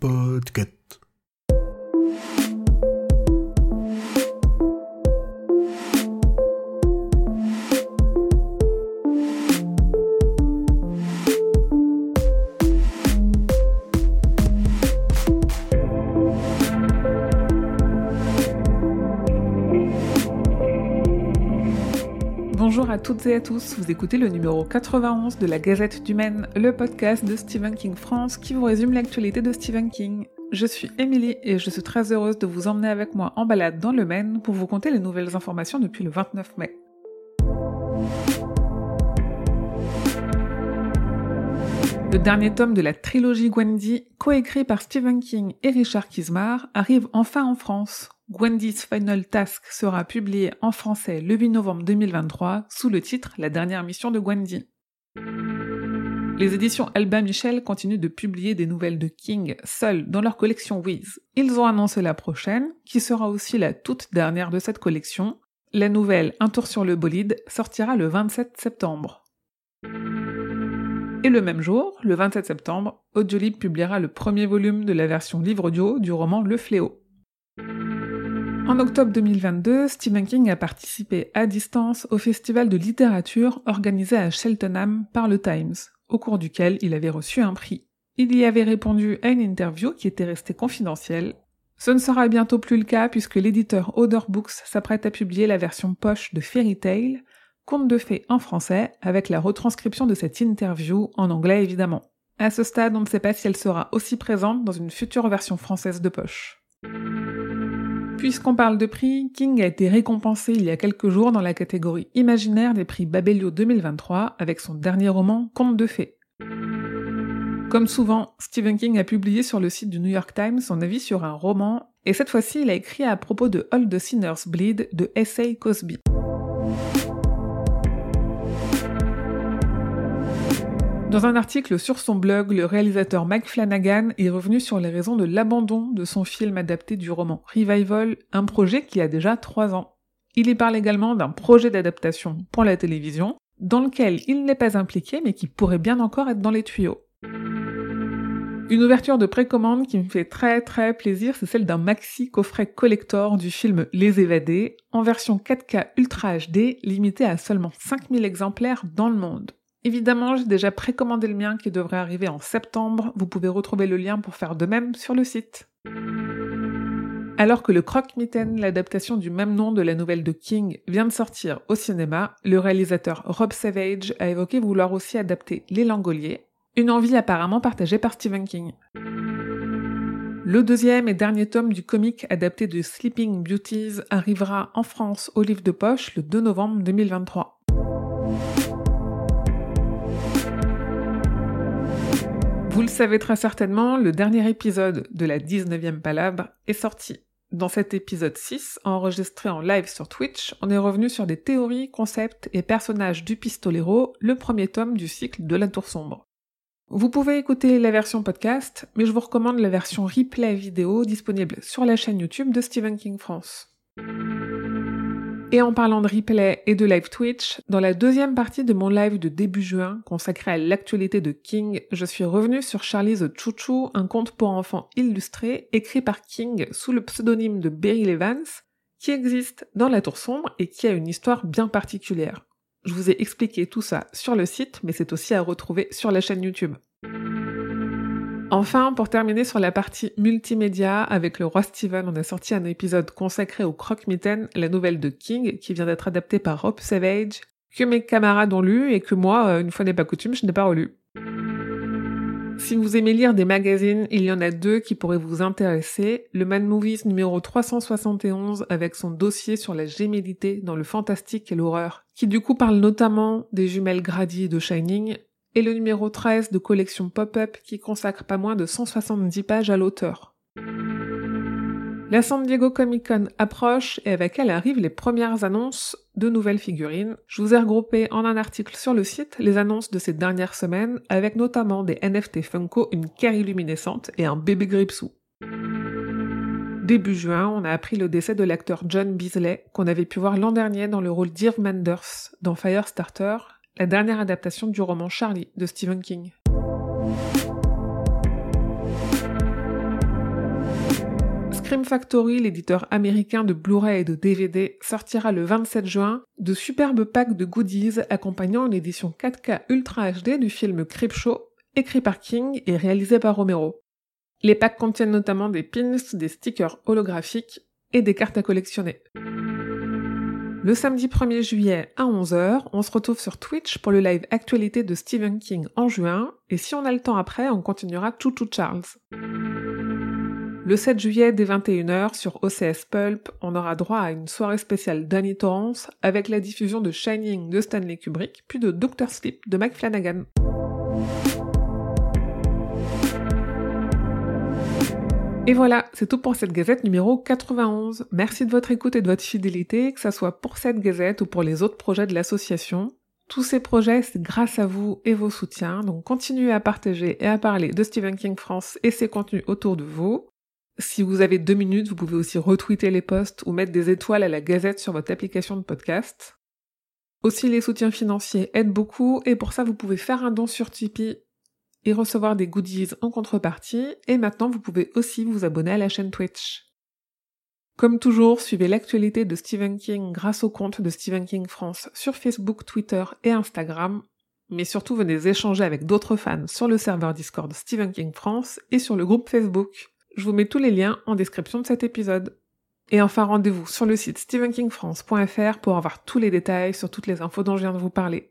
Podcast. Bonjour à toutes et à tous, vous écoutez le numéro 91 de la Gazette du Maine, le podcast de Stephen King France qui vous résume l'actualité de Stephen King. Je suis Emily et je suis très heureuse de vous emmener avec moi en balade dans le Maine pour vous conter les nouvelles informations depuis le 29 mai. Le dernier tome de la trilogie Gwendy, coécrit par Stephen King et Richard Kismar, arrive enfin en France. Gwendy's Final Task sera publié en français le 8 novembre 2023 sous le titre La dernière mission de Gwendy. Les éditions Albin Michel continuent de publier des nouvelles de King seules dans leur collection Wiz. Ils ont annoncé la prochaine, qui sera aussi la toute dernière de cette collection. La nouvelle Un tour sur le bolide sortira le 27 septembre. Et le même jour, le 27 septembre, Audiolib publiera le premier volume de la version livre audio du roman Le Fléau. En octobre 2022, Stephen King a participé à distance au festival de littérature organisé à Cheltenham par le Times, au cours duquel il avait reçu un prix. Il y avait répondu à une interview qui était restée confidentielle. Ce ne sera bientôt plus le cas puisque l'éditeur Other Books s'apprête à publier la version poche de Fairy Tale, conte de fées en français, avec la retranscription de cette interview en anglais évidemment. À ce stade, on ne sait pas si elle sera aussi présente dans une future version française de poche. Puisqu'on parle de prix, King a été récompensé il y a quelques jours dans la catégorie imaginaire des prix Babelio 2023 avec son dernier roman Conte de fées. Comme souvent, Stephen King a publié sur le site du New York Times son avis sur un roman, et cette fois-ci il a écrit à propos de All the Sinners Bleed de S.A. Cosby. Dans un article sur son blog, le réalisateur Mike Flanagan est revenu sur les raisons de l'abandon de son film adapté du roman Revival, un projet qui a déjà trois ans. Il y parle également d'un projet d'adaptation pour la télévision, dans lequel il n'est pas impliqué mais qui pourrait bien encore être dans les tuyaux. Une ouverture de précommande qui me fait très très plaisir, c'est celle d'un maxi coffret collector du film Les Évadés, en version 4K Ultra HD, limité à seulement 5000 exemplaires dans le monde. Évidemment, j'ai déjà précommandé le mien qui devrait arriver en septembre. Vous pouvez retrouver le lien pour faire de même sur le site. Alors que le Croque-Mitaine, l'adaptation du même nom de la nouvelle de King, vient de sortir au cinéma, le réalisateur Rob Savage a évoqué vouloir aussi adapter Les Langoliers, une envie apparemment partagée par Stephen King. Le deuxième et dernier tome du comic adapté de Sleeping Beauties arrivera en France au livre de poche le 2 novembre 2023. Vous le savez très certainement, le dernier épisode de la 19e palabre est sorti. Dans cet épisode 6, enregistré en live sur Twitch, on est revenu sur des théories, concepts et personnages du Pistolero, le premier tome du cycle de la Tour Sombre. Vous pouvez écouter la version podcast, mais je vous recommande la version replay vidéo disponible sur la chaîne YouTube de Stephen King France. Et en parlant de replay et de live Twitch, dans la deuxième partie de mon live de début juin consacré à l'actualité de King, je suis revenue sur Charlie the Choo un conte pour enfants illustré écrit par King sous le pseudonyme de Beryl Evans, qui existe dans la Tour Sombre et qui a une histoire bien particulière. Je vous ai expliqué tout ça sur le site, mais c'est aussi à retrouver sur la chaîne YouTube. Enfin, pour terminer sur la partie multimédia, avec le roi Steven, on a sorti un épisode consacré au croque-mitaine, la nouvelle de King, qui vient d'être adaptée par Rob Savage, que mes camarades ont lu et que moi, euh, une fois n'est pas coutume, je n'ai pas relu. Si vous aimez lire des magazines, il y en a deux qui pourraient vous intéresser. Le Mad Movies numéro 371 avec son dossier sur la gémellité dans le fantastique et l'horreur, qui du coup parle notamment des jumelles Grady de Shining, et le numéro 13 de collection Pop-Up qui consacre pas moins de 170 pages à l'auteur. La San Diego Comic Con approche et avec elle arrivent les premières annonces de nouvelles figurines. Je vous ai regroupé en un article sur le site les annonces de ces dernières semaines avec notamment des NFT Funko, une Carrie luminescente et un bébé Gripsou. Début juin, on a appris le décès de l'acteur John Beasley qu'on avait pu voir l'an dernier dans le rôle d'Irv Manders dans Firestarter la dernière adaptation du roman Charlie de Stephen King. Scream Factory, l'éditeur américain de Blu-ray et de DVD, sortira le 27 juin de superbes packs de goodies accompagnant une édition 4K Ultra HD du film Creepshow, écrit par King et réalisé par Romero. Les packs contiennent notamment des pins, des stickers holographiques et des cartes à collectionner. Le samedi 1er juillet à 11h, on se retrouve sur Twitch pour le live actualité de Stephen King en juin, et si on a le temps après, on continuera Choo Charles. Le 7 juillet dès 21h sur OCS Pulp, on aura droit à une soirée spéciale Danny Torrance avec la diffusion de Shining de Stanley Kubrick, puis de Doctor Sleep de Mike Flanagan. Et voilà, c'est tout pour cette gazette numéro 91. Merci de votre écoute et de votre fidélité, que ce soit pour cette gazette ou pour les autres projets de l'association. Tous ces projets, c'est grâce à vous et vos soutiens, donc continuez à partager et à parler de Stephen King France et ses contenus autour de vous. Si vous avez deux minutes, vous pouvez aussi retweeter les posts ou mettre des étoiles à la gazette sur votre application de podcast. Aussi, les soutiens financiers aident beaucoup et pour ça, vous pouvez faire un don sur Tipeee et recevoir des goodies en contrepartie, et maintenant vous pouvez aussi vous abonner à la chaîne Twitch. Comme toujours, suivez l'actualité de Stephen King grâce au compte de Stephen King France sur Facebook, Twitter et Instagram, mais surtout venez échanger avec d'autres fans sur le serveur Discord Stephen King France et sur le groupe Facebook. Je vous mets tous les liens en description de cet épisode. Et enfin, rendez-vous sur le site stephenkingfrance.fr pour avoir tous les détails sur toutes les infos dont je viens de vous parler.